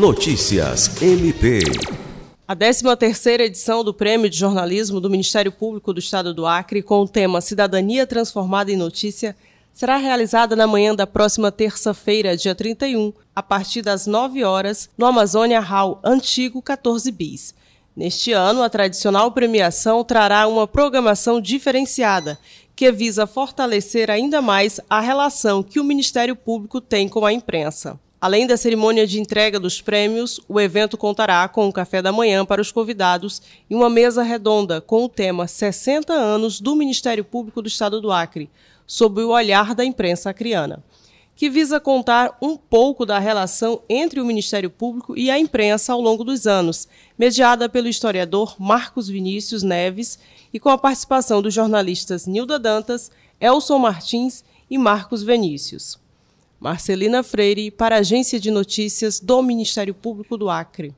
Notícias MP. A 13ª edição do Prêmio de Jornalismo do Ministério Público do Estado do Acre, com o tema Cidadania Transformada em Notícia, será realizada na manhã da próxima terça-feira, dia 31, a partir das 9 horas, no Amazônia Hall, antigo 14 bis. Neste ano, a tradicional premiação trará uma programação diferenciada, que visa fortalecer ainda mais a relação que o Ministério Público tem com a imprensa. Além da cerimônia de entrega dos prêmios, o evento contará com um café da manhã para os convidados e uma mesa redonda com o tema 60 anos do Ministério Público do Estado do Acre, sob o olhar da imprensa acriana, que visa contar um pouco da relação entre o Ministério Público e a imprensa ao longo dos anos, mediada pelo historiador Marcos Vinícius Neves e com a participação dos jornalistas Nilda Dantas, Elson Martins e Marcos Vinícius. Marcelina Freire, para a Agência de Notícias do Ministério Público do Acre.